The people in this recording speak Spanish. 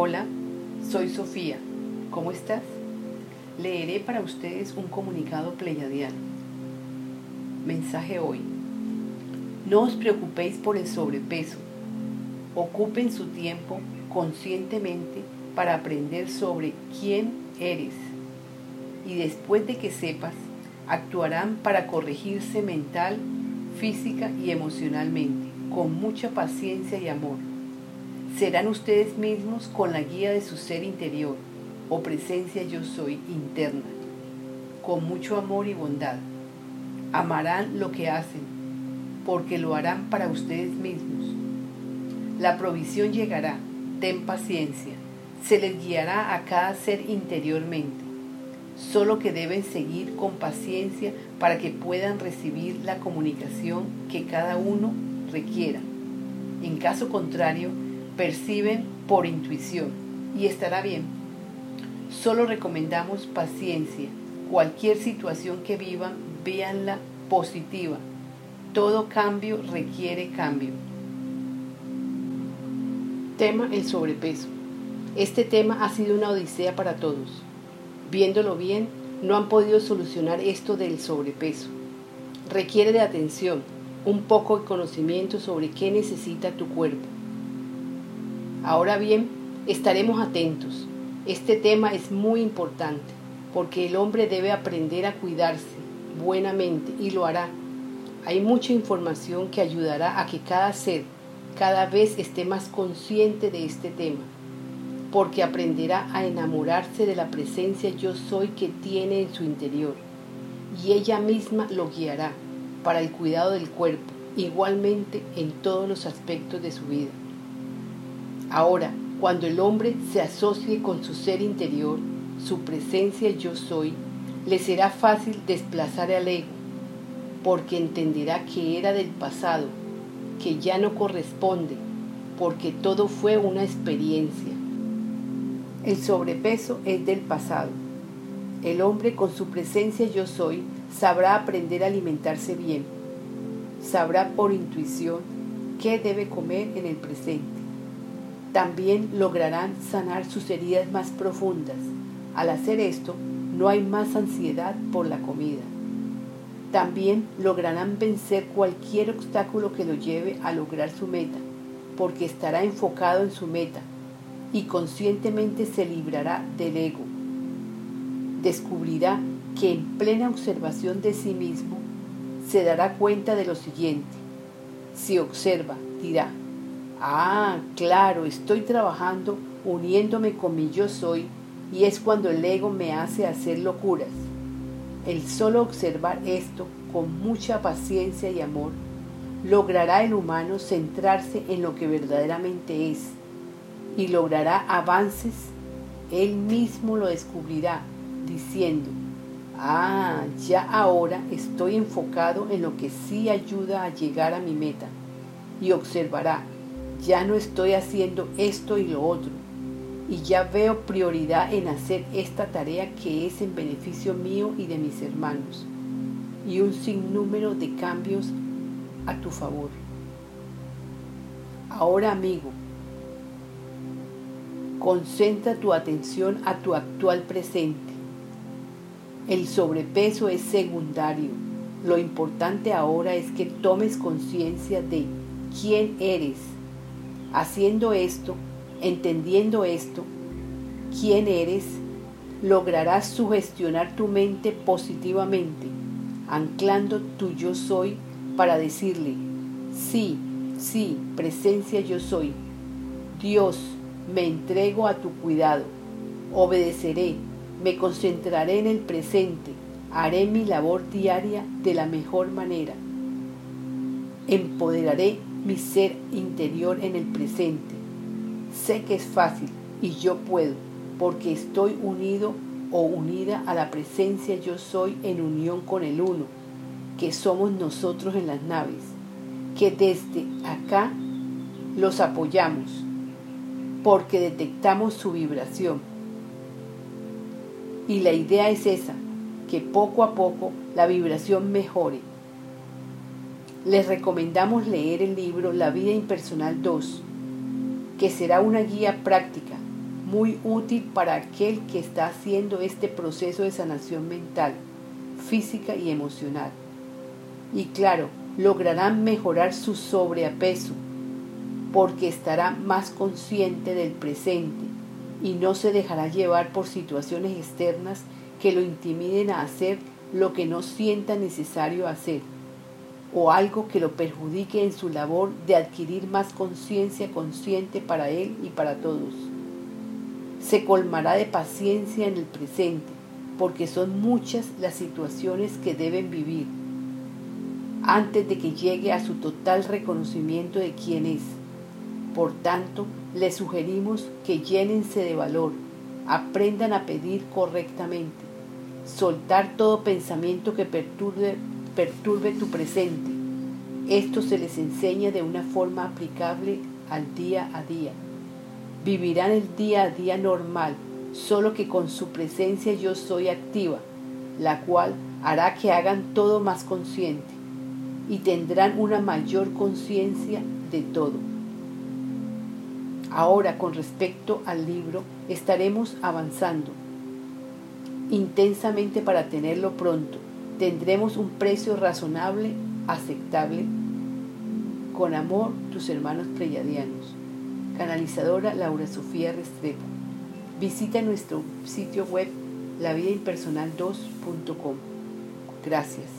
Hola, soy Sofía. ¿Cómo estás? Leeré para ustedes un comunicado pleyadiano. Mensaje hoy. No os preocupéis por el sobrepeso. Ocupen su tiempo conscientemente para aprender sobre quién eres. Y después de que sepas, actuarán para corregirse mental, física y emocionalmente, con mucha paciencia y amor serán ustedes mismos con la guía de su ser interior o presencia yo soy interna, con mucho amor y bondad. Amarán lo que hacen, porque lo harán para ustedes mismos. La provisión llegará, ten paciencia, se les guiará a cada ser interiormente, solo que deben seguir con paciencia para que puedan recibir la comunicación que cada uno requiera. En caso contrario, perciben por intuición y estará bien. Solo recomendamos paciencia. Cualquier situación que vivan, véanla positiva. Todo cambio requiere cambio. Tema el sobrepeso. Este tema ha sido una odisea para todos. Viéndolo bien, no han podido solucionar esto del sobrepeso. Requiere de atención, un poco de conocimiento sobre qué necesita tu cuerpo Ahora bien, estaremos atentos. Este tema es muy importante porque el hombre debe aprender a cuidarse buenamente y lo hará. Hay mucha información que ayudará a que cada ser cada vez esté más consciente de este tema, porque aprenderá a enamorarse de la presencia yo soy que tiene en su interior, y ella misma lo guiará para el cuidado del cuerpo, igualmente en todos los aspectos de su vida. Ahora, cuando el hombre se asocie con su ser interior, su presencia yo soy, le será fácil desplazar al ego, porque entenderá que era del pasado, que ya no corresponde, porque todo fue una experiencia. El sobrepeso es del pasado. El hombre con su presencia yo soy sabrá aprender a alimentarse bien, sabrá por intuición qué debe comer en el presente también lograrán sanar sus heridas más profundas. Al hacer esto, no hay más ansiedad por la comida. También lograrán vencer cualquier obstáculo que lo lleve a lograr su meta, porque estará enfocado en su meta y conscientemente se librará del ego. Descubrirá que en plena observación de sí mismo se dará cuenta de lo siguiente. Si observa, dirá, Ah, claro, estoy trabajando uniéndome con mi yo soy y es cuando el ego me hace hacer locuras. El solo observar esto con mucha paciencia y amor logrará el humano centrarse en lo que verdaderamente es y logrará avances. Él mismo lo descubrirá diciendo, ah, ya ahora estoy enfocado en lo que sí ayuda a llegar a mi meta y observará ya no estoy haciendo esto y lo otro, y ya veo prioridad en hacer esta tarea que es en beneficio mío y de mis hermanos, y un sinnúmero de cambios a tu favor. Ahora, amigo, concentra tu atención a tu actual presente. El sobrepeso es secundario. Lo importante ahora es que tomes conciencia de quién eres Haciendo esto, entendiendo esto, quién eres, lograrás sugestionar tu mente positivamente, anclando tu yo soy para decirle, sí, sí, presencia yo soy. Dios, me entrego a tu cuidado, obedeceré, me concentraré en el presente, haré mi labor diaria de la mejor manera. Empoderaré mi ser interior en el presente. Sé que es fácil y yo puedo porque estoy unido o unida a la presencia yo soy en unión con el uno, que somos nosotros en las naves, que desde acá los apoyamos porque detectamos su vibración. Y la idea es esa, que poco a poco la vibración mejore les recomendamos leer el libro La vida impersonal 2, que será una guía práctica muy útil para aquel que está haciendo este proceso de sanación mental, física y emocional. Y claro, lograrán mejorar su sobrepeso porque estará más consciente del presente y no se dejará llevar por situaciones externas que lo intimiden a hacer lo que no sienta necesario hacer o algo que lo perjudique en su labor de adquirir más conciencia consciente para él y para todos. Se colmará de paciencia en el presente, porque son muchas las situaciones que deben vivir antes de que llegue a su total reconocimiento de quién es. Por tanto, les sugerimos que llénense de valor, aprendan a pedir correctamente, soltar todo pensamiento que perturbe, perturbe tu presente. Esto se les enseña de una forma aplicable al día a día. Vivirán el día a día normal, solo que con su presencia yo soy activa, la cual hará que hagan todo más consciente y tendrán una mayor conciencia de todo. Ahora, con respecto al libro, estaremos avanzando intensamente para tenerlo pronto. Tendremos un precio razonable, aceptable. Con amor, tus hermanos pleyadianos. Canalizadora Laura Sofía Restrepo. Visita nuestro sitio web lavidaimpersonal2.com. Gracias.